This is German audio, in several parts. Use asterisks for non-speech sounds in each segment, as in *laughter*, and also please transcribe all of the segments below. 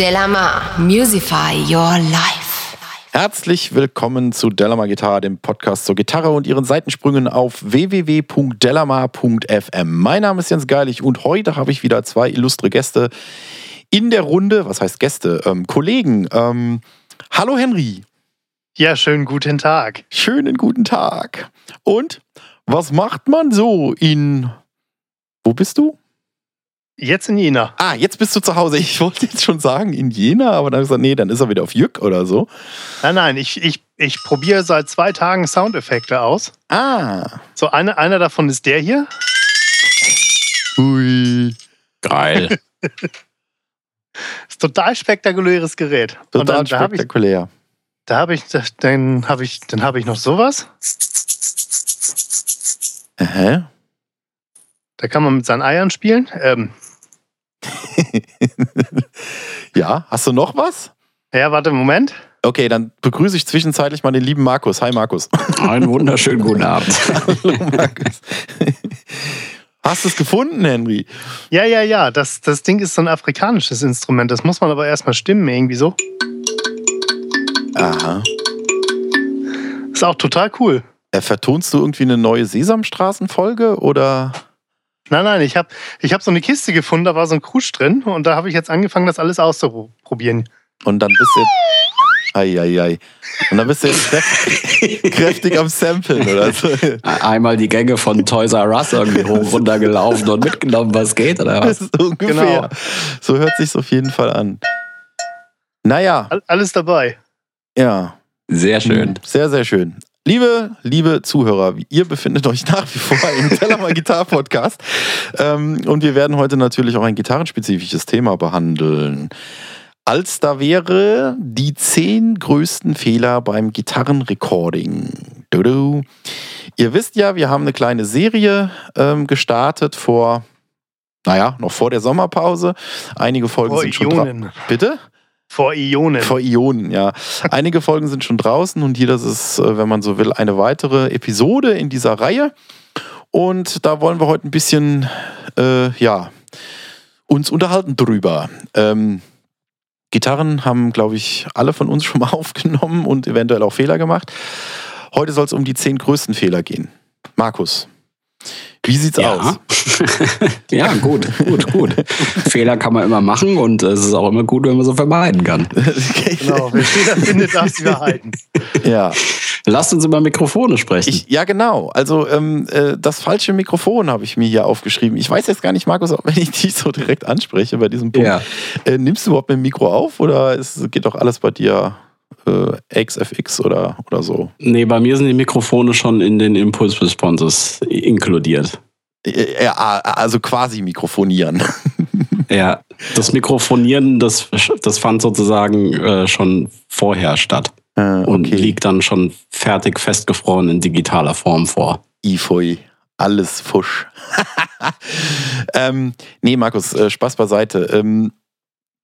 Delamar, Musify Your Life. Herzlich willkommen zu Delamar Gitarre, dem Podcast zur Gitarre und ihren Seitensprüngen auf www.delamar.fm. Mein Name ist Jens Geilig und heute habe ich wieder zwei illustre Gäste in der Runde. Was heißt Gäste? Ähm, Kollegen. Ähm, hallo Henry. Ja, schönen guten Tag. Schönen guten Tag. Und was macht man so in. Wo bist du? Jetzt in Jena. Ah, jetzt bist du zu Hause. Ich wollte jetzt schon sagen in Jena, aber dann habe ich gesagt, nee, dann ist er wieder auf Jück oder so. Nein, nein, ich, ich, ich probiere seit zwei Tagen Soundeffekte aus. Ah. So, eine, einer davon ist der hier. Ui. Geil. *laughs* ist total spektakuläres Gerät. Total dann, da habe ich, spektakulär. da hab ich, dann habe ich, dann habe ich noch sowas. Hä? Da kann man mit seinen Eiern spielen. Ähm, *laughs* ja, hast du noch was? ja, warte, Moment. Okay, dann begrüße ich zwischenzeitlich mal den lieben Markus. Hi Markus. Einen wunderschönen guten Abend. *laughs* Hallo Markus. Hast du es gefunden, Henry? Ja, ja, ja. Das, das Ding ist so ein afrikanisches Instrument. Das muss man aber erstmal stimmen, irgendwie so. Aha. Ist auch total cool. Äh, vertonst du irgendwie eine neue Sesamstraßen-Folge oder? Nein, nein, ich habe ich hab so eine Kiste gefunden, da war so ein Krusch drin und da habe ich jetzt angefangen, das alles auszuprobieren. Und dann bist du jetzt. Eieiei. Und dann bist du jetzt kräftig, kräftig am Samplen oder so. Einmal die Gänge von Toys R Us irgendwie hoch runtergelaufen und mitgenommen, was geht, oder Das was? ist ungefähr. Genau. So hört sich auf jeden Fall an. Naja, All- Alles dabei. ja. Sehr schön. Sehr, sehr schön. Liebe, liebe Zuhörer, ihr befindet euch nach wie vor im *laughs* Tellermann Gitarre Podcast. Ähm, und wir werden heute natürlich auch ein gitarrenspezifisches Thema behandeln. Als da wäre die zehn größten Fehler beim Gitarrenrecording. Dudu. Ihr wisst ja, wir haben eine kleine Serie ähm, gestartet vor, naja, noch vor der Sommerpause. Einige Folgen Vor sind schon. Bitte? Vor Ionen. Vor Ionen, ja. *laughs* Einige Folgen sind schon draußen und hier, das ist, äh, wenn man so will, eine weitere Episode in dieser Reihe. Und da wollen wir heute ein bisschen, äh, ja, uns unterhalten drüber. Ähm, Gitarren haben, glaube ich, alle von uns *laughs* schon mal aufgenommen und eventuell auch Fehler gemacht. Heute soll es um die zehn größten Fehler gehen. Markus, wie sieht's aus? *laughs* ja, gut, gut, gut. Fehler kann man immer machen und es ist auch immer gut, wenn man so vermeiden kann. *laughs* Genau, wer Fehler findet, darf sie behalten. ja. Lasst uns über Mikrofone sprechen. Ich, ja, genau. Also ähm, äh, das falsche Mikrofon habe ich mir hier aufgeschrieben. Ich weiß jetzt gar nicht, Markus, ob *laughs* wenn ich dich so direkt anspreche bei diesem Punkt. ja. Äh, nimmst du überhaupt mit dem Mikro auf oder ist, geht doch alles bei dir äh, XFX oder, oder so? Nee, bei mir sind die Mikrofone schon in den Impulse Responses inkludiert. Äh, ja, also quasi mikrofonieren. *laughs* Ja, das Mikrofonieren, das, das fand sozusagen äh, schon vorher statt Äh, und liegt dann schon fertig festgefroren in digitaler Form vor. Ifoi. Alles Fusch. *laughs* ähm, nee, Markus, äh, Spaß beiseite. Ähm,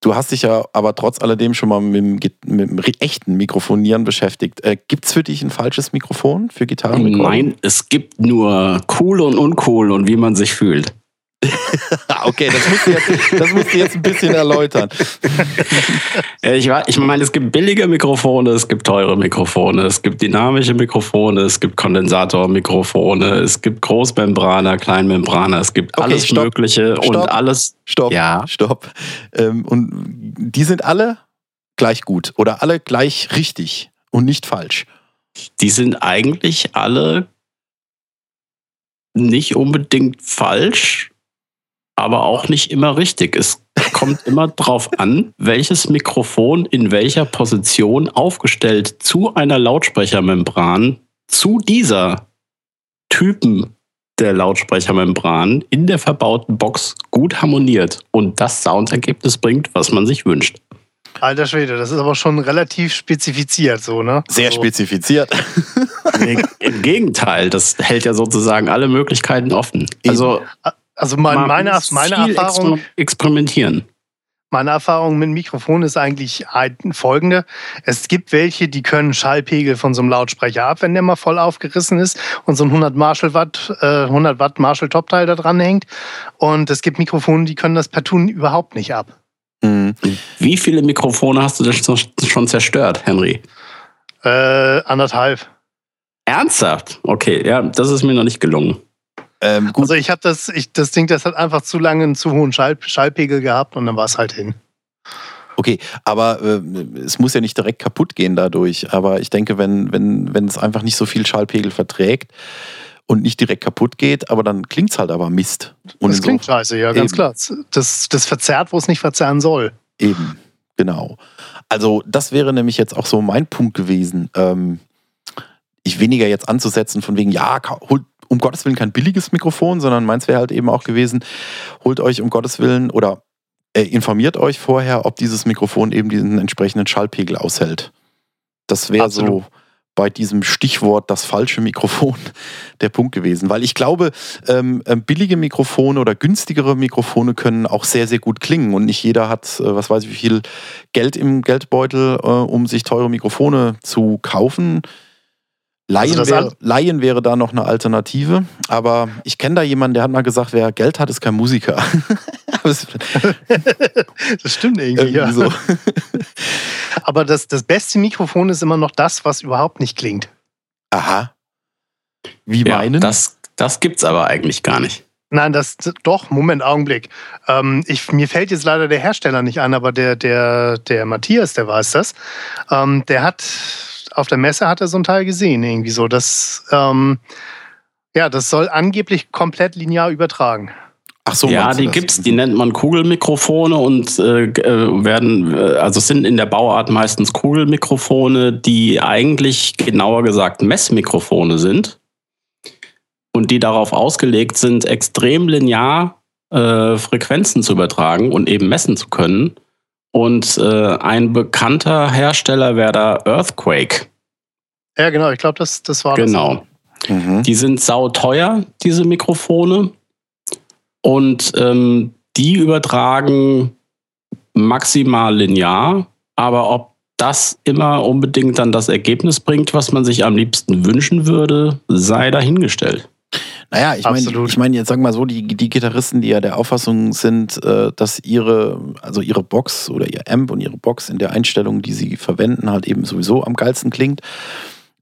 du hast dich ja aber trotz alledem schon mal mit mit dem echten Mikrofonieren beschäftigt. Äh, Gibt es für dich ein falsches Mikrofon für Gitarrenrecording? Nein, es gibt nur cool und uncool und wie man sich fühlt. Ah, okay, das musst, du jetzt, das musst du jetzt ein bisschen erläutern. Ich, ich meine, es gibt billige Mikrofone, es gibt teure Mikrofone, es gibt dynamische Mikrofone, es gibt Kondensatormikrofone, es gibt Großmembraner, Kleinmembraner, es gibt Okay, alles stopp, Mögliche stopp. und alles. Stopp, Ja. stopp. Ähm, und die sind alle gleich gut oder alle gleich richtig und nicht falsch. Die sind eigentlich alle nicht unbedingt falsch, aber auch nicht immer richtig. Es kommt immer *laughs* drauf an, welches Mikrofon in welcher Position aufgestellt zu einer Lautsprechermembran zu dieser Typen der Lautsprechermembran in der verbauten Box gut harmoniert und das Soundergebnis bringt, was man sich wünscht. Alter Schwede, das ist aber schon relativ spezifiziert so, ne? Sehr also, spezifiziert. Im Gegenteil, das hält ja sozusagen alle Möglichkeiten offen. Also Also mein, meine, meine, Erfahrung, exper- experimentieren. meine Erfahrung mit Mikrofon ist eigentlich folgende. Es gibt welche, die können Schallpegel von so einem Lautsprecher ab, wenn der mal voll aufgerissen ist und so ein 100 Marshall Watt, äh, 100 Watt Marshall Topteil da dran hängt. Und es gibt Mikrofone, die können das partout überhaupt nicht ab. Mhm. Wie viele Mikrofone hast du denn schon- schon zerstört, Henry? Äh, anderthalb. Ernsthaft? Okay, ja, das ist mir noch nicht gelungen. Ähm, Also ich habe das, ich, das Ding, das hat einfach zu lange einen zu hohen Schall, Schallpegel gehabt und dann war es halt hin. okay, aber äh, es muss ja nicht direkt kaputt gehen dadurch. Aber ich denke, wenn, wenn, wenn es einfach nicht so viel Schallpegel verträgt und nicht direkt kaputt geht, aber dann klingt es halt aber Mist. Und das klingt scheiße, ja, ganz Eben. klar. Das, das verzerrt, wo es nicht verzerren soll. Eben, genau. Also das wäre nämlich jetzt auch so mein Punkt gewesen. Ähm, ich weniger jetzt anzusetzen von wegen, ja, holt um Gottes Willen kein billiges Mikrofon, sondern meins wäre halt eben auch gewesen, holt euch um Gottes Willen oder äh, informiert euch vorher, ob dieses Mikrofon eben diesen entsprechenden Schallpegel aushält. Das wäre so bei diesem Stichwort das falsche Mikrofon *laughs* der Punkt gewesen. Weil ich glaube, ähm, ähm, billige Mikrofone oder günstigere Mikrofone können auch sehr, sehr gut klingen. Und nicht jeder hat, äh, was weiß ich, wie viel Geld im Geldbeutel, äh, um sich teure Mikrofone zu kaufen. Laien, Also wäre, Laien wäre da noch eine Alternative. Aber ich kenne da jemanden, der hat mal gesagt, wer Geld hat, ist kein Musiker. *laughs* Es *laughs* Das stimmt irgendwie, irgendwie ja. so. *laughs* Aber das, das beste Mikrofon ist immer noch das, was überhaupt nicht klingt. Aha. Wie Ja, meinen? das, das gibt's aber eigentlich gar nicht. Nein, das doch, Moment, Augenblick. Ähm, ich, mir fällt jetzt leider der Hersteller nicht ein, aber der, der, der Matthias, der weiß das. Ähm, der hat auf der Messe hat er so ein Teil gesehen, irgendwie so. Das, ähm, ja, das soll angeblich komplett linear übertragen. Ach so, ja, die das? gibt's, die nennt man Kugelmikrofone und äh, äh, werden, äh, also es sind in der Bauart meistens Kugelmikrofone, die eigentlich genauer gesagt Messmikrofone sind und die darauf ausgelegt sind, extrem linear äh, Frequenzen zu übertragen und eben messen zu können. Und äh, ein bekannter Hersteller wäre da Earthquake. Ja, genau, ich glaube, das, das war Genau. Mhm. Die sind sauteuer, diese Mikrofone. Und ähm, die übertragen maximal linear. Aber ob das immer unbedingt dann das Ergebnis bringt, was man sich am liebsten wünschen würde, sei dahingestellt. Naja, ich meine, ich meine, jetzt sagen wir mal so, die, die Gitarristen, die ja der Auffassung sind, äh, dass ihre, also ihre Box oder ihr Amp und ihre Box in der Einstellung, die sie verwenden, halt eben sowieso am geilsten klingt,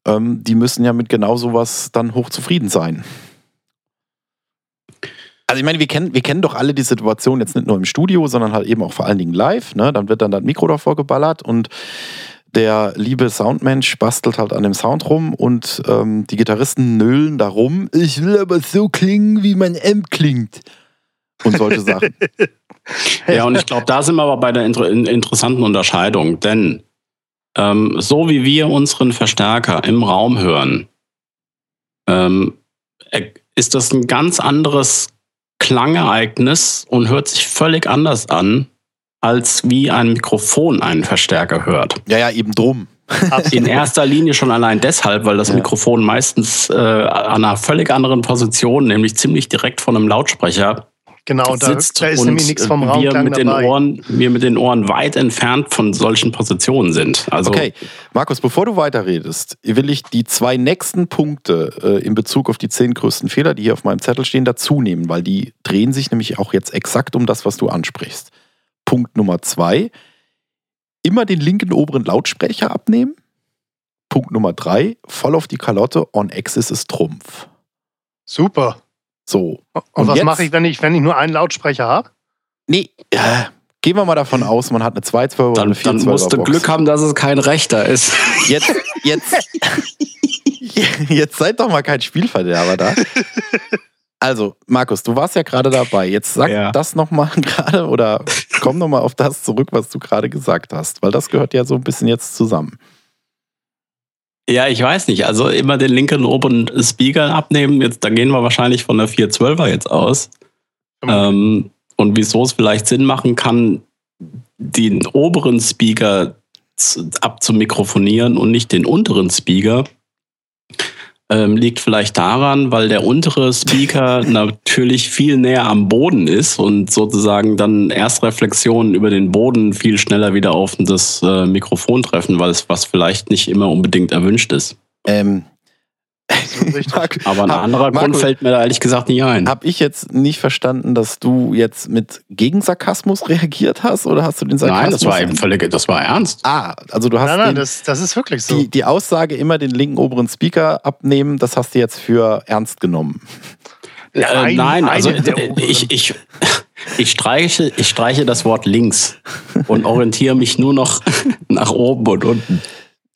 ähm, die müssen ja mit genau sowas dann hochzufrieden sein. Also ich meine, wir kennen, wir kennen doch alle die Situation jetzt nicht nur im Studio, sondern halt eben auch vor allen Dingen live. Ne? Dann wird dann das Mikro davor geballert und der liebe Soundmensch bastelt halt an dem Sound rum und ähm, die Gitarristen nölen darum. Ich will aber so klingen, wie mein Amp klingt. Und solche Sachen. *laughs* Ja, und ich glaube, da sind wir aber bei der inter in- interessanten Unterscheidung. Denn ähm, so wie wir unseren Verstärker im Raum hören, ähm, äh, ist das ein ganz anderes Klangereignis und hört sich völlig anders an, als wie ein Mikrofon einen Verstärker hört. Ja, ja, eben drum. In erster Linie schon allein deshalb, weil das Ja. Mikrofon meistens äh, an einer völlig anderen Position, nämlich ziemlich direkt von einem Lautsprecher, Genau, da, sitzt da ist und nämlich nichts vom wir Raumklang mit den dabei. Ohren, wir mit den Ohren weit entfernt von solchen Positionen sind. Also Okay, Markus, bevor du weiterredest, will ich die zwei nächsten Punkte äh, in Bezug auf die zehn größten Fehler, die hier auf meinem Zettel stehen, dazu nehmen, weil die drehen sich nämlich auch jetzt exakt um das, was du ansprichst. Punkt Nummer zwei, immer den linken oberen Lautsprecher abnehmen. Punkt Nummer drei, voll auf die Kalotte, on Axis ist Trumpf. Super. So. Und, Und was jetzt- mache ich, wenn ich, wenn ich nur einen Lautsprecher habe? Nee, äh, gehen wir mal davon aus, man hat eine 212 oder dann, eine dann 412 musst du. Glück haben, dass es kein rechter ist. *laughs* Jetzt, jetzt, *laughs* *laughs* jetzt seid doch mal kein Spielverderber da. Also, Markus, du warst ja gerade dabei. Jetzt sag Ja. das nochmal *laughs* gerade oder komm nochmal auf das zurück, was du gerade gesagt hast, weil das gehört ja so ein bisschen jetzt zusammen. Ja, ich weiß nicht. Also immer den linken oberen Speaker abnehmen. Jetzt, da gehen wir wahrscheinlich von der 412er jetzt aus. Ähm, und wieso es vielleicht Sinn machen kann, den oberen Speaker abzumikrofonieren und nicht den unteren Speaker, ähm, liegt vielleicht daran, weil der untere Speaker *laughs* natürlich viel näher am Boden ist und sozusagen dann Erstreflexionen über den Boden viel schneller wieder auf das äh, Mikrofon treffen, weil es was vielleicht nicht immer unbedingt erwünscht ist. Ähm, *laughs* Aber ein hab- anderer Grund Marco, fällt mir da ehrlich gesagt nicht ein. Hab ich jetzt nicht verstanden, dass du jetzt mit Gegensarkasmus reagiert hast oder hast du den Sarkasmus? Nein, das war eben völlig, das war ernst. Ah, also du hast Nein, nein, den, das, das ist wirklich so. die, die Aussage immer den linken oberen Speaker abnehmen, das hast du jetzt für ernst genommen. Äh, ein- nein, also äh, ich, ich, ich, streiche, ich streiche das Wort links und orientiere mich nur noch *laughs* nach oben und unten.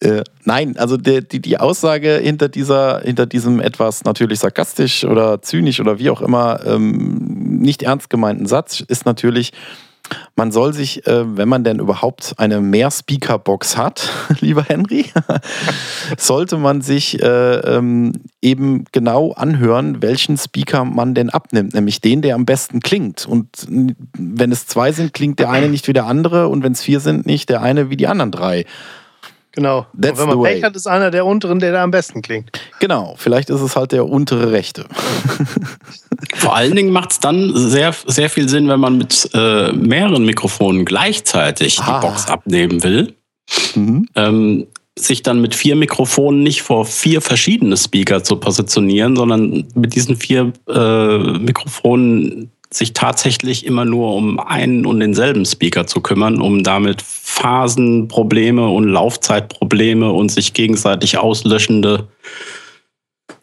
Äh, nein, also der, die, die Aussage hinter, dieser, hinter diesem etwas natürlich sarkastisch oder zynisch oder wie auch immer ähm, nicht ernst gemeinten Satz ist natürlich, man soll sich, äh, wenn man denn überhaupt eine Mehr-Speaker-Box hat, *laughs* lieber Henry, *laughs* sollte man sich äh, ähm, eben genau anhören, welchen Speaker man denn abnimmt, nämlich den, der am besten klingt. Und wenn es zwei sind, klingt der eine nicht wie der andere und wenn es vier sind, nicht der eine wie die anderen drei. Genau. That's Und wenn man the way. Pech hat, ist einer der unteren, der da am besten klingt. Genau, vielleicht ist es halt der untere Rechte. *laughs* Vor allen Dingen macht es dann sehr, sehr viel Sinn, wenn man mit äh, mehreren Mikrofonen gleichzeitig Ah. die Box abnehmen will. Mhm. Ähm, sich dann mit vier Mikrofonen nicht vor vier verschiedene Speaker zu positionieren, sondern mit diesen vier äh, Mikrofonen sich tatsächlich immer nur um einen und denselben Speaker zu kümmern, um damit Phasenprobleme und Laufzeitprobleme und sich gegenseitig auslöschende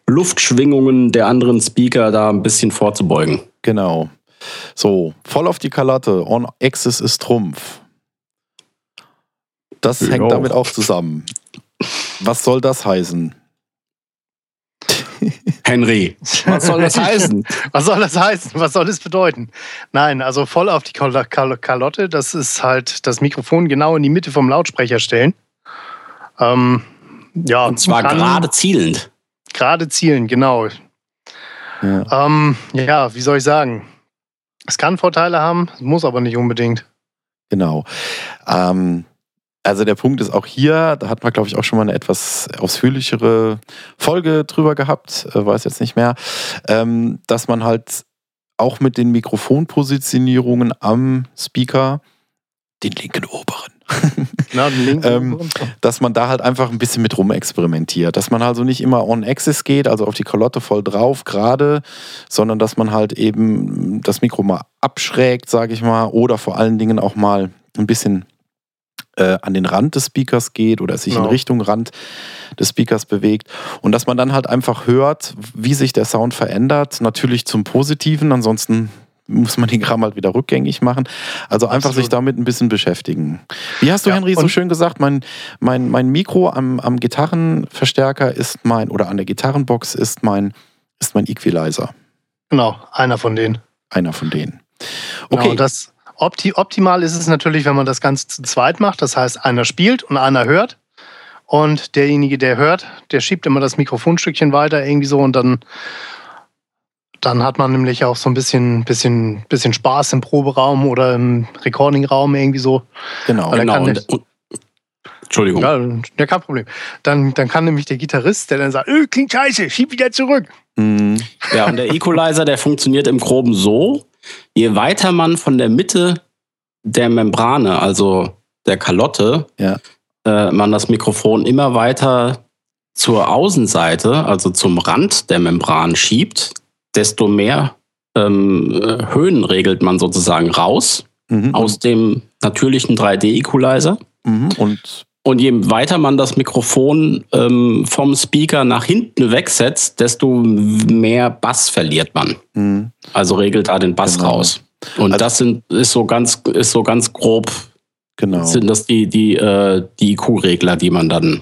Luftschwingungen der anderen Speaker da ein bisschen vorzubeugen. Genau. So, voll auf die Kalotte. On Axis ist Trumpf. Das Ja. hängt damit auch zusammen. Was soll das heißen? Henry, was soll das *laughs* heißen? Was soll das heißen? Was soll das bedeuten? Nein, also voll auf die Kal Kal Kalotte, das ist halt das Mikrofon genau in die Mitte vom Lautsprecher stellen. Ähm, ja, Und zwar gerade zielend. gerade zielen, genau. Ja. Ähm, ja, wie soll ich sagen? Es kann Vorteile haben, muss aber nicht unbedingt. Genau. Ähm, also der Punkt ist auch hier, da hat man, glaube ich, auch schon mal eine etwas ausführlichere Folge drüber gehabt, äh, weiß jetzt nicht mehr, ähm, dass man halt auch mit den Mikrofonpositionierungen am Speaker, den linken oberen, *laughs* Genau, den linken Ähm, dass man da halt einfach ein bisschen mit rumexperimentiert. Dass man also nicht immer on axis geht, also auf die Kalotte voll drauf, gerade, sondern dass man halt eben das Mikro mal abschrägt, sage ich mal, oder vor allen Dingen auch mal ein bisschen äh, an den Rand des Speakers geht oder sich in Genau. Richtung Rand des Speakers bewegt. Und dass man dann halt einfach hört, wie sich der Sound verändert. Natürlich zum Positiven, ansonsten muss man den Kram halt wieder rückgängig machen. Also einfach Absolut. sich damit ein bisschen beschäftigen. Wie hast du, Ja, Henry, so schön gesagt, mein, mein, mein Mikro am, am Gitarrenverstärker ist mein, oder an der Gitarrenbox ist mein, ist mein Equalizer. Genau, einer von denen. Einer von denen. Genau, Okay, und das opti optimal ist es natürlich, wenn man das Ganze zu zweit macht. Das heißt, einer spielt und einer hört. Und derjenige, der hört, der schiebt immer das Mikrofonstückchen weiter irgendwie so und dann, dann hat man nämlich auch so ein bisschen, bisschen, bisschen Spaß im Proberaum oder im Recordingraum irgendwie so. genau. Weil Genau. Und, nicht- und, Entschuldigung. Ja, ja, kein Problem. Dann, dann kann nämlich der Gitarrist, der dann sagt, öh, klingt scheiße, schieb wieder zurück. Mhm. Ja, und der Equalizer, der funktioniert im Groben so, je weiter man von der Mitte der Membrane, also der Kalotte, Ja. äh, man das Mikrofon immer weiter zur Außenseite, also zum Rand der Membran schiebt, desto mehr ähm, äh, Höhen regelt man sozusagen raus Mhm. aus dem natürlichen 3D-Equalizer. Mhm. Und Und je weiter man das Mikrofon ähm, vom Speaker nach hinten wegsetzt, desto mehr Bass verliert man. mhm. Also regelt da den Bass Genau. raus. Und Also- das sind, ist so ganz, ist so ganz grob, genau. sind das die, die, äh, die IQ-Regler, die man dann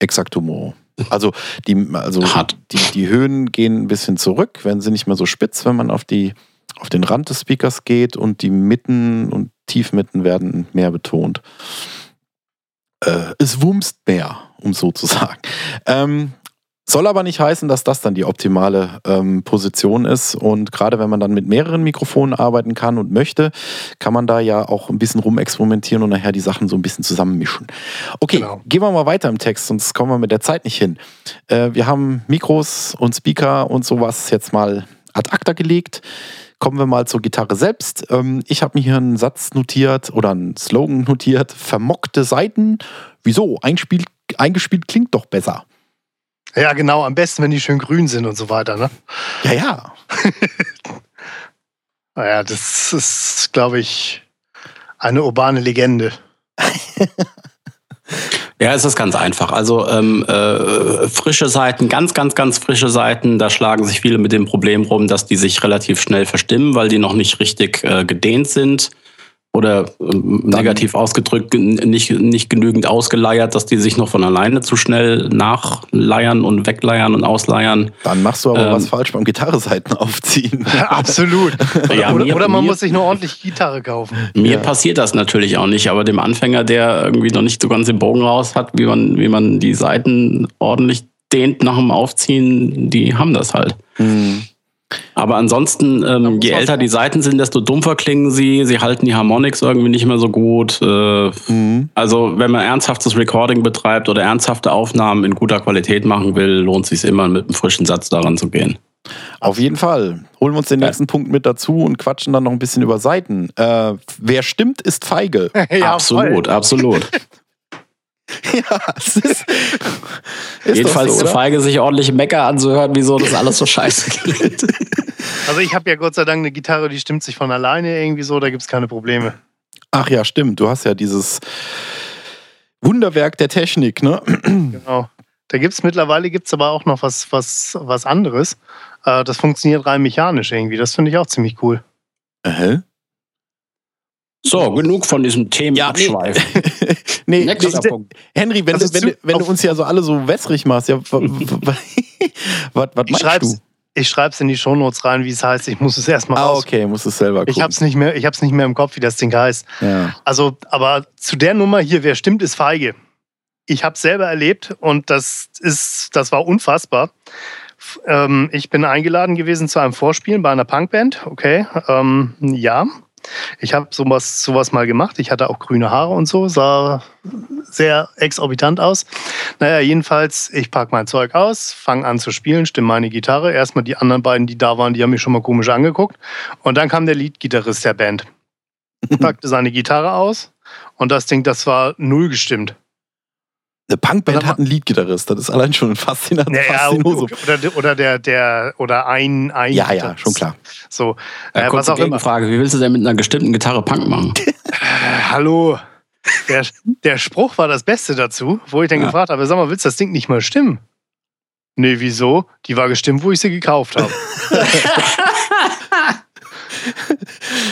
Exactumo. Also, die, also Hat. Die, die Höhen gehen ein bisschen zurück, werden sie nicht mehr so spitz, wenn man auf, die, auf den Rand des Speakers geht und die Mitten und Tiefmitten werden mehr betont. Äh, es wumst mehr, um so zu sagen. Ähm, soll aber nicht heißen, dass das dann die optimale ähm, Position ist. Und gerade wenn man dann mit mehreren Mikrofonen arbeiten kann und möchte, kann man da ja auch ein bisschen rumexperimentieren und nachher die Sachen so ein bisschen zusammenmischen. Okay, Genau. gehen wir mal weiter im Text, sonst kommen wir mit der Zeit nicht hin. Äh, wir haben Mikros und Speaker und sowas jetzt mal ad acta gelegt. Kommen wir mal zur Gitarre selbst. Ähm, ich habe mir hier einen Satz notiert oder einen Slogan notiert. Vermockte Seiten. Wieso? Einspielt, eingespielt klingt doch besser. Ja, genau, am besten, wenn die schön grün sind und so weiter, ne? Ja, ja. *laughs* Naja, das ist, glaube ich, eine urbane Legende. *laughs* Ja, es ist ganz einfach. Also ähm, äh, frische Seiten, ganz, ganz, ganz frische Seiten, da schlagen sich viele mit dem Problem rum, dass die sich relativ schnell verstimmen, weil die noch nicht richtig äh, gedehnt sind oder ähm, negativ ausgedrückt nicht, nicht genügend ausgeleiert, dass die sich noch von alleine zu schnell nachleiern und wegleiern und ausleiern. Dann machst du aber Ähm. was falsch beim Gitarreseiten aufziehen. *laughs* Absolut. *laughs* Ja, oder, mir- oder man mir- muss sich nur ordentlich Gitarre kaufen. Mir Ja. passiert das natürlich auch nicht, aber dem Anfänger, der irgendwie noch nicht so ganz den Bogen raus hat, wie man, wie man die Seiten ordentlich dehnt nach dem Aufziehen, die haben das halt. Hm. Aber ansonsten, ähm, je älter die Seiten sind, desto dumpfer klingen sie. Sie halten die Harmonics irgendwie nicht mehr so gut. Äh, Mhm. also wenn man ernsthaftes Recording betreibt oder ernsthafte Aufnahmen in guter Qualität machen will, lohnt es sich immer mit einem frischen Satz daran zu gehen. Auf jeden Fall. Holen wir uns den Ja. nächsten Punkt mit dazu und quatschen dann noch ein bisschen über Seiten. Äh, wer stimmt, ist feige. *laughs* Ja, absolut, voll. absolut. *laughs* ja, es ist, ist Jedenfalls so, zu feige, sich ordentliche Mecker anzuhören, wieso das alles so scheiße *laughs* klingt. Also ich habe ja Gott sei Dank eine Gitarre, die stimmt sich von alleine irgendwie so, da gibt es keine Probleme. Ach ja, stimmt. Du hast ja dieses Wunderwerk der Technik, ne? *clears throat* Genau. Da gibt es mittlerweile gibt's aber auch noch was, was, was anderes. Äh, das funktioniert rein mechanisch irgendwie. Das finde ich auch ziemlich cool. Äh? So, genug von diesem Themen Ja, nee. abschweifen. *laughs* nee, Nächster nee, Punkt. Henry, wenn, Also du, wenn, wenn du uns ja so alle so wässrig machst, ja, wa- wa- *laughs* was, meinst du? ich schreib's in die Shownotes rein, wie es heißt. Ich muss es erstmal Ah, raus. okay, musst du es selber gucken. Ich hab's nicht mehr, ich hab's nicht mehr im Kopf, wie das Ding heißt. ja. Also, aber zu der Nummer hier, wer stimmt, ist feige. Ich habe selber erlebt und das ist, das war unfassbar. Ähm, ich bin eingeladen gewesen zu einem Vorspielen bei einer Punkband. Okay, ähm, ja. Ich habe sowas, sowas mal gemacht. Ich hatte auch grüne Haare und so, sah sehr exorbitant aus. Naja, jedenfalls, ich packe mein Zeug aus, fange an zu spielen, stimme meine Gitarre. Erstmal die anderen beiden, die da waren, die haben mich schon mal komisch angeguckt. Und dann kam der Leadgitarrist der Band *laughs* packte seine Gitarre aus und das Ding, das war null gestimmt. Eine Punkband hat einen Leadgitarrist. Das ist allein schon ein Faszinant. Ja, oder, oder der, der, oder ein, ein Ja, ja, schon klar. So, Ja, äh, was auch immer. Gegenfrage, wie willst du denn mit einer gestimmten Gitarre Punk machen? *laughs* Äh, hallo. Der, der Spruch war das Beste dazu, wo ich dann Ja. gefragt habe, sag mal, willst du das Ding nicht mal stimmen? Nee, wieso? Die war gestimmt, wo ich sie gekauft habe. *laughs* *laughs*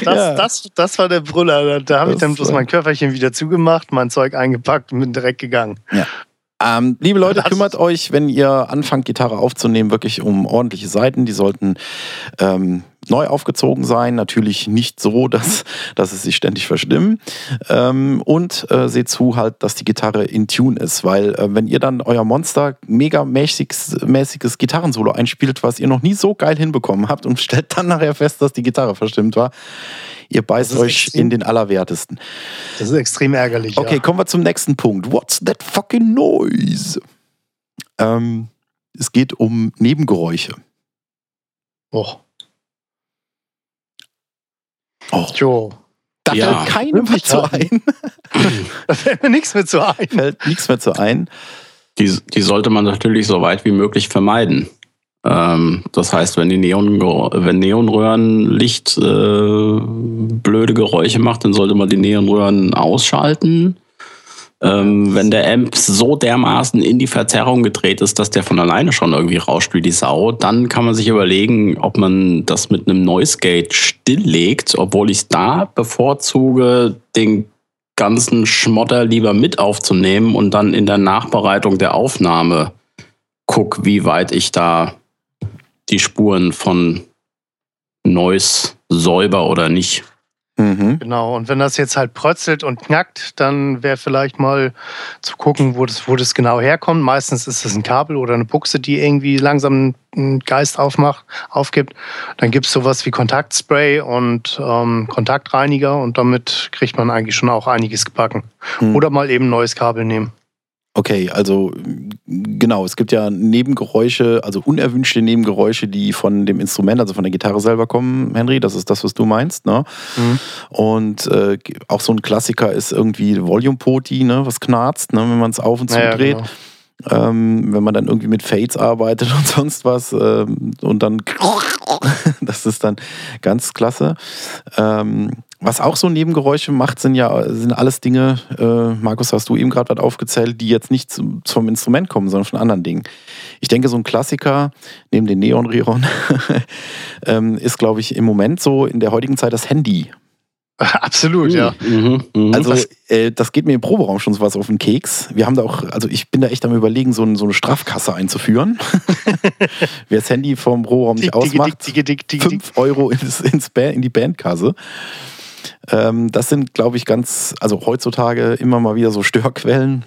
Das, Ja. das, das war der Brüller. Da, da habe ich dann bloß mein Köfferchen wieder zugemacht, mein Zeug eingepackt und bin direkt gegangen. Ähm, liebe Leute, kümmert euch, wenn ihr anfangt, Gitarre aufzunehmen, wirklich um ordentliche Seiten. Die sollten ähm, neu aufgezogen sein. Natürlich nicht so, *laughs* dass, dass es sich ständig verstimmen. Ähm, und äh, seht zu halt, dass die Gitarre in Tune ist. Weil äh, wenn ihr dann euer Monster mega mäßiges, mäßiges Gitarrensolo einspielt, was ihr noch nie so geil hinbekommen habt und stellt dann nachher fest, dass die Gitarre verstimmt war, ihr beißt euch in den Allerwertesten. Das ist extrem ärgerlich. Okay, ja. kommen wir zum nächsten Punkt. What's that fucking noise? Ähm, es geht um Nebengeräusche. Och, Oh, jo. da Ja. fällt keinem was zu ein. *laughs* Da fällt mir nichts mehr zu ein. fällt nichts mehr zu ein. Die, die sollte man natürlich so weit wie möglich vermeiden. Ähm, das heißt, wenn die Neon, wenn Neonröhren Licht äh, blöde Geräusche macht, dann sollte man die Neonröhren ausschalten. Ähm, wenn der Amp so dermaßen in die Verzerrung gedreht ist, dass der von alleine schon irgendwie rauscht wie die Sau, dann kann man sich überlegen, ob man das mit einem Noise Gate stilllegt, obwohl ich da bevorzuge, den ganzen Schmotter lieber mit aufzunehmen und dann in der Nachbereitung der Aufnahme guck, wie weit ich da die Spuren von Noise säuber oder nicht. Mhm. Genau, und wenn das jetzt halt prötzelt und knackt, dann wäre vielleicht mal zu gucken, wo das, wo das genau herkommt. Meistens ist es ein Kabel oder eine Buchse, die irgendwie langsam einen Geist aufmacht, aufgibt. Dann gibt es sowas wie Kontaktspray und ähm, Kontaktreiniger und damit kriegt man eigentlich schon auch einiges gebacken. Hm. Oder mal eben ein neues Kabel nehmen. Okay, also genau, es gibt ja Nebengeräusche, also unerwünschte Nebengeräusche, die von dem Instrument, also von der Gitarre selber kommen, Henry, das ist das, was du meinst, ne? Mhm. Und äh, auch so ein Klassiker ist irgendwie Volume Poti, ne, was knarzt, ne, wenn man es auf und zu Naja, dreht. genau. Ähm, wenn man dann irgendwie mit Fades arbeitet *laughs* und sonst was ähm, und dann *laughs* das ist dann ganz klasse. Ähm, was auch so Nebengeräusche macht, sind ja sind alles Dinge, äh, Markus, hast du eben gerade was aufgezählt, die jetzt nicht zum, zum, Instrument kommen, sondern von anderen Dingen. Ich denke, so ein Klassiker neben den Neon Riron *laughs* ähm, ist, glaube ich, im Moment so in der heutigen Zeit das Handy. *laughs* Absolut, ja. Mhm, mh. Also äh, das geht mir im Proberaum schon sowas auf den Keks. Wir haben da auch, also ich bin da echt am überlegen, so, ein, so eine Strafkasse einzuführen. *laughs* Wer das Handy vom Proberaum nicht ausmacht, 5 Euro ins, ins in die Bandkasse. Ähm, das sind, glaube ich, ganz, also heutzutage immer mal wieder so Störquellen.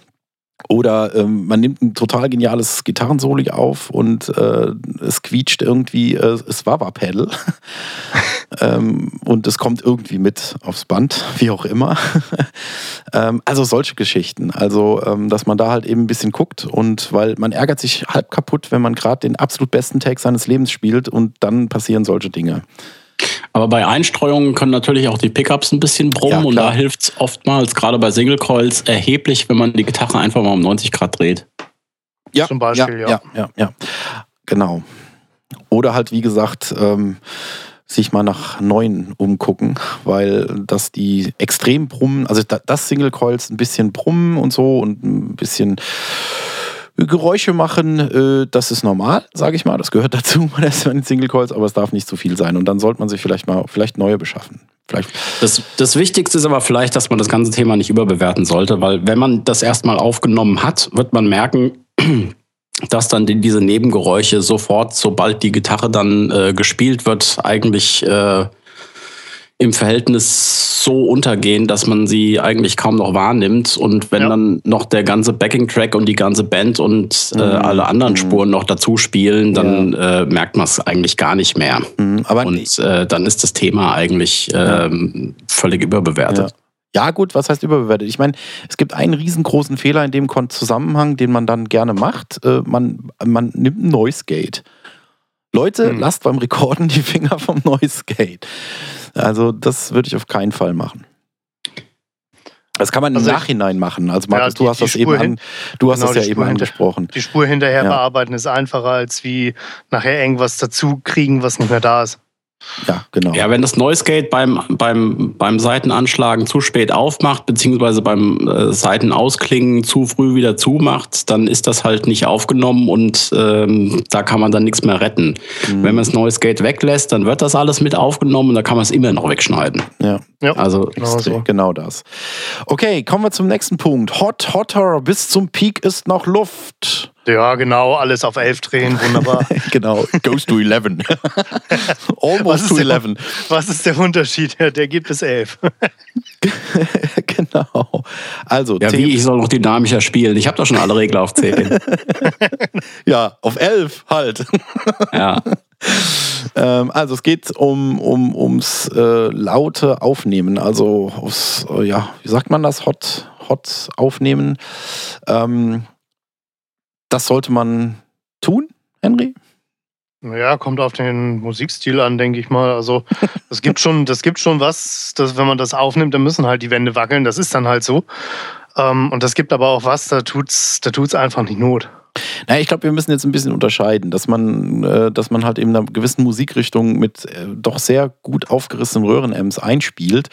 Oder ähm, man nimmt ein total geniales Gitarrensoli auf und äh, es quietscht irgendwie äh, das Wawa-Pedal. *laughs* ähm, und es kommt irgendwie mit aufs Band, wie auch immer. *laughs* ähm, also solche Geschichten. Also, ähm, dass man da halt eben ein bisschen guckt und weil man ärgert sich halb kaputt, wenn man gerade den absolut besten Tag seines Lebens spielt und dann passieren solche Dinge. Aber bei Einstreuungen können natürlich auch die Pickups ein bisschen brummen ja, und da hilft es oftmals, gerade bei Single Coils, erheblich, wenn man die Gitarre einfach mal um 90 Grad dreht. Ja, zum Beispiel, ja. Ja, ja, ja. Genau. Oder halt, wie gesagt, ähm, sich mal nach neuen umgucken, weil das die extrem brummen, also das Single Coils ein bisschen brummen und so und ein bisschen Geräusche machen, äh, das ist normal, sage ich mal. Das gehört *laughs* dazu bei den Single Calls, aber es darf nicht zu viel sein. Und dann sollte man sich vielleicht mal vielleicht neue beschaffen. Vielleicht. Das, das Wichtigste ist aber vielleicht, dass man das ganze Thema nicht überbewerten sollte, weil wenn man das erstmal aufgenommen hat, wird man merken, *clears throat* dass dann diese Nebengeräusche sofort, sobald die Gitarre dann äh, gespielt wird, eigentlich äh, im Verhältnis so untergehen, dass man sie eigentlich kaum noch wahrnimmt. Und wenn ja. dann noch der ganze Backing-Track und die ganze Band und äh, mhm. alle anderen mhm. Spuren noch dazu spielen, dann ja. äh, merkt man es eigentlich gar nicht mehr. Mhm. Aber und äh, dann ist das Thema eigentlich ähm, völlig überbewertet. Ja. ja. gut, was heißt überbewertet? Ich meine, es gibt einen riesengroßen Fehler in dem Zusammenhang, den man dann gerne macht. Äh, man, man nimmt ein Noise Gate. Leute, hm. lasst beim Rekorden die Finger vom Noise Gate. Also das würde ich auf keinen Fall machen. Das kann man also im Nachhinein ich, machen. Also Markus, ja, die, du hast das Spur eben an, du hast genau, das ja eben angesprochen. Die Spur hinterher ja. bearbeiten ist einfacher als wie nachher irgendwas dazu kriegen, was nicht mehr da ist. Ja, genau. Ja, wenn das Noise Gate beim, beim, beim Seitenanschlagen zu spät aufmacht, beziehungsweise beim äh, Seitenausklingen zu früh wieder zumacht, dann ist das halt nicht aufgenommen und ähm, da kann man dann nichts mehr retten. Mhm. Wenn man das Noise Gate weglässt, dann wird das alles mit aufgenommen und da kann man es immer noch wegschneiden. Ja, ja. also genau, so. genau das. Okay, kommen wir zum nächsten Punkt. Hot, hotter, bis zum Peak ist noch Luft. Ja, genau, alles auf 11 drehen, wunderbar. *laughs* genau, goes to 11. *laughs* Almost to 11. Der, was ist der Unterschied? Der geht bis 11. *laughs* genau. Also, ja, wie ich soll noch dynamischer spielen? Ich habe doch schon alle Regler auf 10. ja, auf 11 halt. ja. Ähm, also es geht um, um, ums äh, laute Aufnehmen, also aufs, äh, ja, wie sagt man das, Hot, Hot aufnehmen. Ähm, das sollte man tun, Henry? Ja, kommt auf den Musikstil an, denke ich mal. Also *laughs* es gibt schon, das gibt schon was, dass, wenn man das aufnimmt, dann müssen halt die Wände wackeln. Das ist dann halt so. Ähm, und das gibt aber auch was, da tut's, da tut's einfach nicht Not. Na, ich glaube, wir müssen jetzt ein bisschen unterscheiden, dass man, äh, dass man halt in einer gewissen Musikrichtung mit äh, doch sehr gut aufgerissenen Röhrenamps einspielt,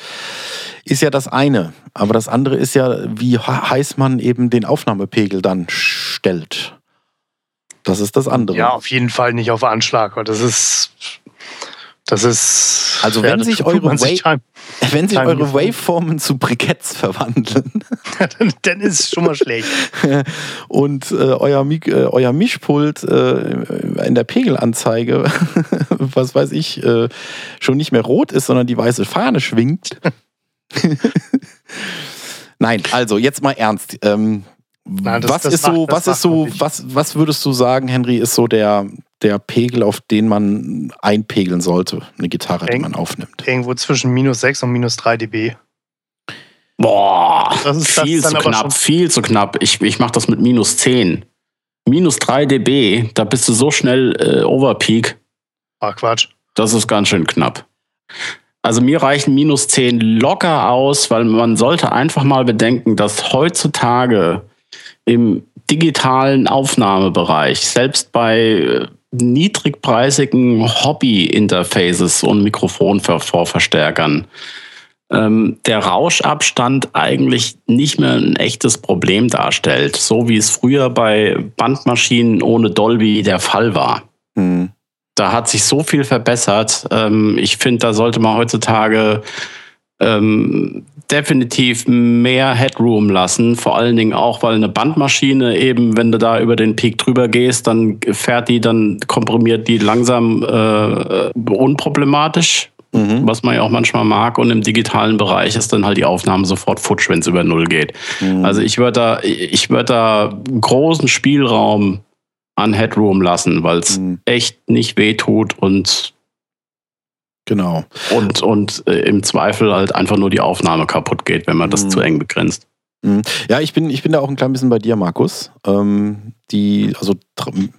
ist ja das eine. Aber das andere ist ja, wie heiß man eben den Aufnahmepegel dann stellt. Das ist das andere. Ja, auf jeden Fall nicht auf Anschlag, weil das ist das ist. Also wenn sich eure, Wa sich *laughs* wenn sich eure Waveformen zu Briketts verwandeln, *laughs* dann, ist es schon mal schlecht. *laughs* Und äh, euer, äh, euer Mischpult äh, in der Pegelanzeige, was weiß ich, äh, schon nicht mehr rot ist, sondern die weiße Fahne schwingt. Nein, also jetzt mal ernst. Ähm, Nein, das, was das ist macht, so, was ist so, was, was würdest du sagen, Henry, ist so der, der Pegel, auf den man einpegeln sollte, eine Gitarre, die man aufnimmt? Irgendwo zwischen minus 6 und minus 3 dB. Boah, das ist, viel das zu knapp, viel zu knapp. Ich, ich mache das mit minus 10. Minus 3 dB, da bist du so schnell äh, Overpeak. Ach Quatsch. Das ist ganz schön knapp. Also mir reichen minus 10 locker aus, weil man sollte einfach mal bedenken, dass heutzutage im digitalen Aufnahmebereich, selbst bei äh, niedrigpreisigen Hobby-Interfaces und Mikrofonvorverstärkern, ähm, der Rauschabstand eigentlich nicht mehr ein echtes Problem darstellt, so wie es früher bei Bandmaschinen ohne Dolby der Fall war. Mhm. Da hat sich so viel verbessert. Ähm, ich finde, da sollte man heutzutage ähm, definitiv mehr Headroom lassen. Vor allen Dingen auch, weil eine Bandmaschine eben, wenn du da über den Peak drüber gehst, dann fährt die, dann komprimiert die langsam äh, unproblematisch. Mhm. Was man ja auch manchmal mag. Und im digitalen Bereich ist dann halt die Aufnahme sofort futsch, wenn es über Null geht. Mhm. Also ich würde da, ich würde da großen Spielraum an Headroom lassen, weil es mhm. echt nicht wehtut und Genau. Und, und äh, im Zweifel halt einfach nur die Aufnahme kaputt geht, wenn man das mhm. zu eng begrenzt. Mhm. Ja, ich bin, ich bin da auch ein klein bisschen bei dir, Markus. Ähm, die, also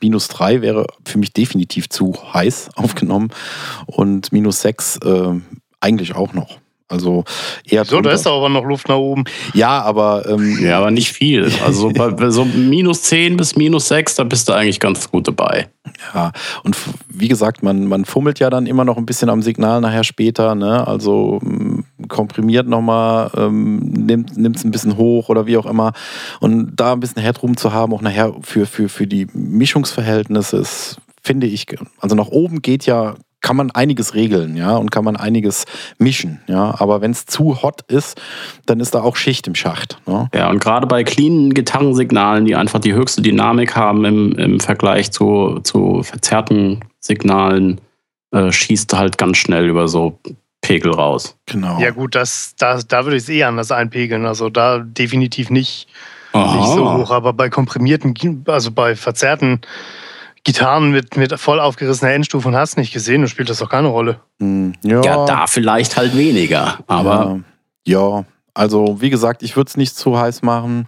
minus drei wäre für mich definitiv zu heiß *laughs* aufgenommen und minus sechs äh, eigentlich auch noch. Also eher. So, da ist aber noch Luft nach oben. Ja, aber. Ähm, ja, aber nicht viel. Also bei so minus 10 bis minus 6, da bist du eigentlich ganz gut dabei. Ja, und wie gesagt, man, man fummelt ja dann immer noch ein bisschen am Signal nachher später. Ne? Also mm, komprimiert nochmal, ähm, nimmt es ein bisschen hoch oder wie auch immer. Und da ein bisschen Headroom zu haben, auch nachher für, für, für die Mischungsverhältnisse, ist, finde ich, also nach oben geht ja kann man einiges regeln, ja, und kann man einiges mischen, ja. Aber wenn es zu hot ist, dann ist da auch Schicht im Schacht. Ne? Ja, und gerade bei cleanen Gitarrensignalen, die einfach die höchste Dynamik haben im, im Vergleich zu, zu verzerrten Signalen, äh, schießt halt ganz schnell über so Pegel raus. Genau. Ja, gut, das, da, da würde ich es eh anders einpegeln. Also da definitiv nicht, nicht so hoch, aber bei komprimierten, also bei verzerrten Gitarren mit, mit voll aufgerissener Endstufe und hast nicht gesehen, du spielt das doch keine Rolle. Hm, ja. ja, da vielleicht halt weniger, aber. Ja, ja. also wie gesagt, ich würde es nicht zu heiß machen.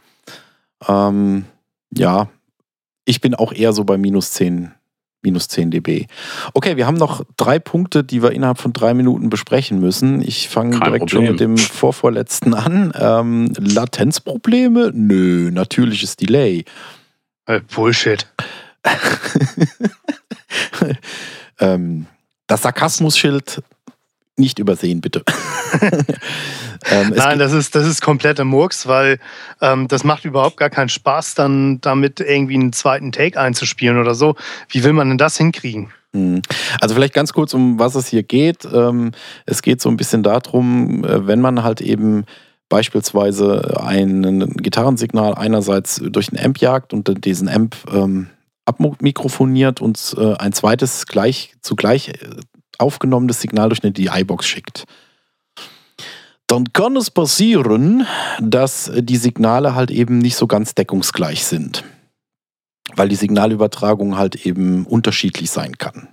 Ähm, ja, ich bin auch eher so bei minus 10, minus 10 dB. Okay, wir haben noch drei Punkte, die wir innerhalb von drei Minuten besprechen müssen. Ich fange direkt Problem. schon mit dem vorvorletzten an. Ähm, Latenzprobleme? Nö, natürliches Delay. Äh, Bullshit. *laughs* ähm, das Sarkasmus-Schild nicht übersehen, bitte. *laughs* ähm, Nein, das ist, das ist kompletter Murks, weil ähm, das macht überhaupt gar keinen Spaß, dann damit irgendwie einen zweiten Take einzuspielen oder so. Wie will man denn das hinkriegen? Hm. Also vielleicht ganz kurz, um was es hier geht. Ähm, es geht so ein bisschen darum, äh, wenn man halt eben beispielsweise ein Gitarrensignal einerseits durch einen Amp jagt und diesen Amp ähm, abmikrofoniert und äh, ein zweites gleich zugleich äh, aufgenommenes Signal durch eine DI-Box schickt. Dann kann es passieren, dass die Signale halt eben nicht so ganz deckungsgleich sind. Weil die Signalübertragung halt eben unterschiedlich sein kann.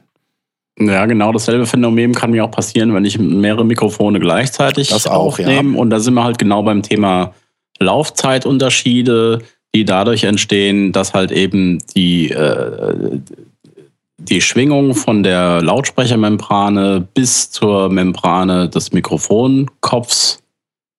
Ja, genau dasselbe Phänomen kann mir auch passieren, wenn ich mehrere Mikrofone gleichzeitig das auch, aufnehme. Ja. Und da sind wir halt genau beim Thema Laufzeitunterschiede, die dadurch entstehen, dass halt eben die, äh, die Schwingung von der Lautsprechermembrane bis zur Membrane des Mikrofonkopfs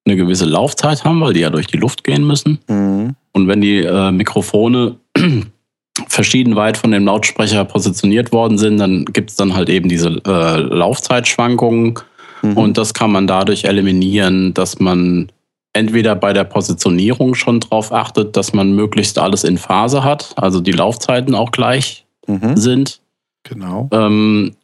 eine gewisse Laufzeit haben, weil die ja durch die Luft gehen müssen. Mhm. Und wenn die äh, Mikrofone *clears throat* verschieden weit von dem Lautsprecher positioniert worden sind, dann gibt es dann halt eben diese äh, Laufzeitschwankungen. Mhm. Und das kann man dadurch eliminieren, dass man entweder bei der Positionierung schon darauf achtet, dass man möglichst alles in Phase hat, also die Laufzeiten auch gleich mhm. sind. Genau. Ähm,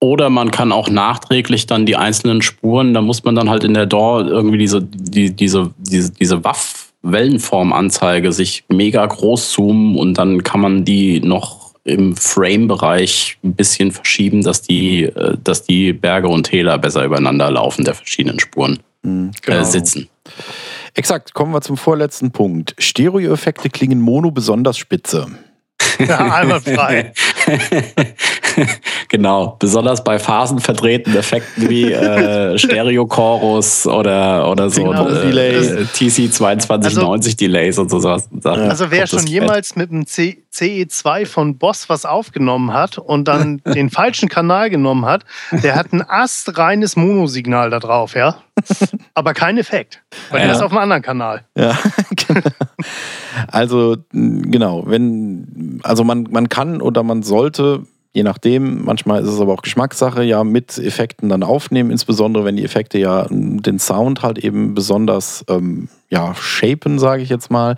oder man kann auch nachträglich dann die einzelnen Spuren, da muss man dann halt in der DAW irgendwie diese, die, diese, diese, diese Waff-Wellenformanzeige sich mega groß zoomen und dann kann man die noch im Frame-Bereich ein bisschen verschieben, dass die, äh, dass die Berge und Täler besser übereinander laufen, der verschiedenen Spuren mhm, genau. äh, sitzen. Exakt, kommen wir zum vorletzten Punkt. Stereoeffekte klingen mono besonders spitze. Ja, einwandfrei. *laughs* genau, besonders bei phasenvertretenden Effekten wie äh, Stereo-Chorus oder, oder so genau, äh, TC2290 also, Delays und so sowas. Also wer schon jemals mit dem CE2 von Boss was aufgenommen hat und dann *laughs* den falschen Kanal genommen hat, der hat ein astreines Monosignal da drauf, ja? Aber kein Effekt, weil ja. der ist auf einem anderen Kanal. Ja, *laughs* genau. Also genau, wenn, also man, man kann oder man sollte je nachdem, manchmal ist es aber auch Geschmackssache, ja, mit Effekten dann aufnehmen, insbesondere wenn die Effekte ja den Sound halt eben besonders ähm, ja, shapen, sage ich jetzt mal,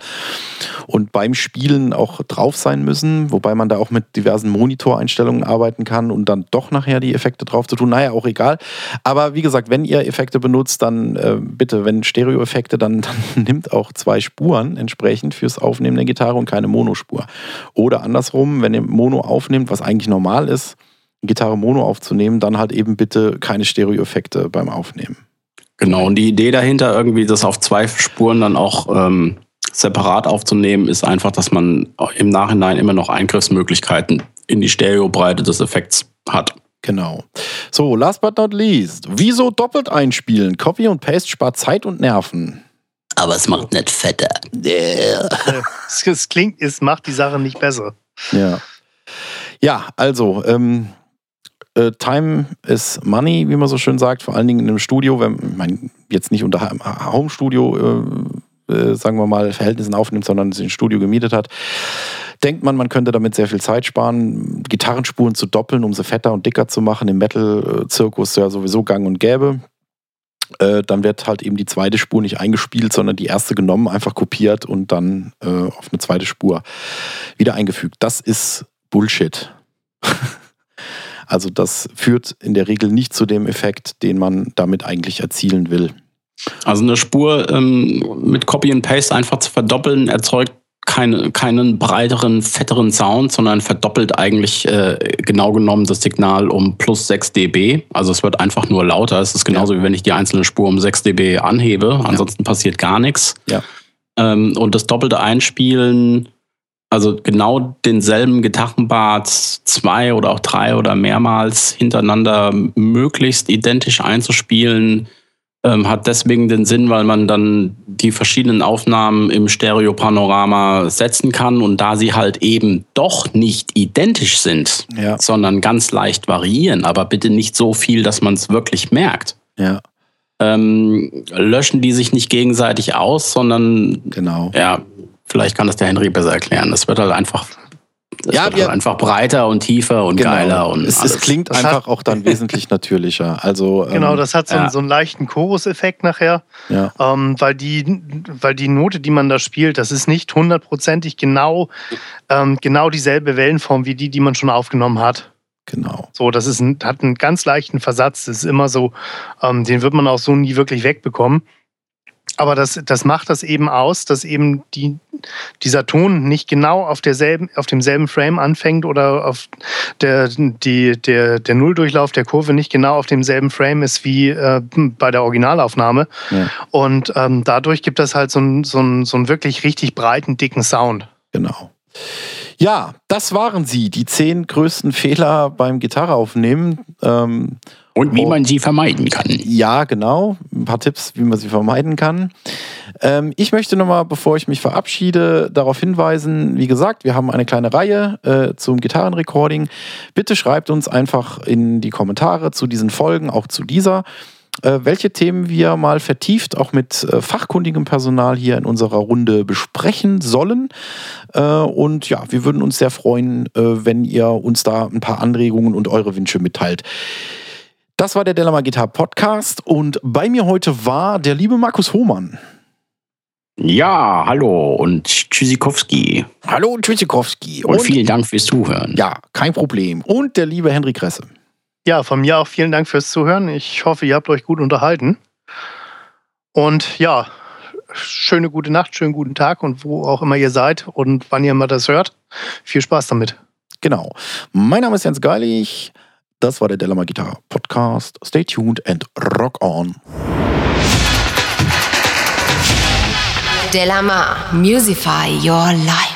und beim Spielen auch drauf sein müssen, wobei man da auch mit diversen Monitoreinstellungen arbeiten kann und dann doch nachher die Effekte drauf zu tun. Naja, auch egal. Aber wie gesagt, wenn ihr Effekte benutzt, dann äh, bitte, wenn Stereo-Effekte, dann, *laughs* dann nimmt auch zwei Spuren entsprechend fürs Aufnehmen der Gitarre und keine Monospur. Oder andersrum, wenn ihr Mono aufnehmt, was eigentlich normal ist, Gitarre Mono aufzunehmen, dann halt eben bitte keine Stereo-Effekte beim Aufnehmen. Genau, und die Idee dahinter, irgendwie das auf zwei Spuren dann auch ähm, separat aufzunehmen, ist einfach, dass man im Nachhinein immer noch Eingriffsmöglichkeiten in die Stereobreite des Effekts hat. Genau. So, last but not least. Wieso doppelt einspielen? Copy und Paste spart Zeit und Nerven. Aber es macht nicht fetter. Yeah. Es klingt, es macht die Sache nicht besser. Ja. Ja, also, ähm, äh, Time is Money, wie man so schön sagt, vor allen Dingen in einem Studio, wenn man jetzt nicht unter Home-Studio, äh, äh, sagen wir mal, Verhältnissen aufnimmt, sondern es ein Studio gemietet hat, denkt man, man könnte damit sehr viel Zeit sparen, Gitarrenspuren zu doppeln, um sie fetter und dicker zu machen. Im Metal-Zirkus ja sowieso gang und gäbe. Äh, dann wird halt eben die zweite Spur nicht eingespielt, sondern die erste genommen, einfach kopiert und dann äh, auf eine zweite Spur wieder eingefügt. Das ist Bullshit. *laughs* Also das führt in der Regel nicht zu dem Effekt, den man damit eigentlich erzielen will. Also eine Spur ähm, mit Copy and Paste einfach zu verdoppeln, erzeugt keine, keinen breiteren, fetteren Sound, sondern verdoppelt eigentlich äh, genau genommen das Signal um plus 6 dB. Also es wird einfach nur lauter. Es ist genauso ja. wie wenn ich die einzelne Spur um 6 dB anhebe. Ansonsten ja. passiert gar nichts. Ja. Ähm, und das doppelte Einspielen also genau denselben Gitarrenbart zwei oder auch drei oder mehrmals hintereinander möglichst identisch einzuspielen, ähm, hat deswegen den Sinn, weil man dann die verschiedenen Aufnahmen im Stereopanorama setzen kann und da sie halt eben doch nicht identisch sind, ja. sondern ganz leicht variieren, aber bitte nicht so viel, dass man es wirklich merkt. Ja. Ähm, löschen die sich nicht gegenseitig aus, sondern genau. ja, Vielleicht kann das der Henry besser erklären. Es wird halt einfach es ja, wird halt einfach breiter und tiefer und genau. geiler und es, es klingt das einfach auch dann wesentlich natürlicher. Also *laughs* genau, ähm, das hat so, ja. einen, so einen leichten Chorus-Effekt nachher, ja. ähm, weil die, weil die Note, die man da spielt, das ist nicht hundertprozentig genau, ähm, genau dieselbe Wellenform wie die, die man schon aufgenommen hat. Genau. So, das ist ein, hat einen ganz leichten Versatz. Das ist immer so, ähm, den wird man auch so nie wirklich wegbekommen. Aber das, das macht das eben aus, dass eben die, dieser Ton nicht genau auf, derselben, auf demselben Frame anfängt oder auf der, die, der, der Nulldurchlauf der Kurve nicht genau auf demselben Frame ist wie äh, bei der Originalaufnahme. Ja. Und ähm, dadurch gibt das halt so einen so so einen wirklich richtig breiten, dicken Sound. Genau. Ja, das waren sie, die zehn größten Fehler beim Gitarreaufnehmen. Ähm, und wie man sie vermeiden kann. Ja, genau. Ein paar Tipps, wie man sie vermeiden kann. Ähm, ich möchte nochmal, bevor ich mich verabschiede, darauf hinweisen, wie gesagt, wir haben eine kleine Reihe äh, zum Gitarrenrecording. Bitte schreibt uns einfach in die Kommentare zu diesen Folgen, auch zu dieser, äh, welche Themen wir mal vertieft auch mit äh, fachkundigem Personal hier in unserer Runde besprechen sollen. Äh, und ja, wir würden uns sehr freuen, äh, wenn ihr uns da ein paar Anregungen und eure Wünsche mitteilt. Das war der Delamar Gitar Podcast und bei mir heute war der liebe Markus Hohmann. Ja, hallo und Tschüssikowski. Hallo und Tschüssikowski. Und, und vielen Dank fürs Zuhören. Ja, kein Problem. Und der liebe Henry Kresse. Ja, von mir auch vielen Dank fürs Zuhören. Ich hoffe, ihr habt euch gut unterhalten. Und ja, schöne gute Nacht, schönen guten Tag und wo auch immer ihr seid und wann ihr mal das hört. Viel Spaß damit. Genau. Mein Name ist Jens Geilig. Das war der Delamar Gitarre Podcast. Stay tuned and rock on. Delamar, Musify Your Life.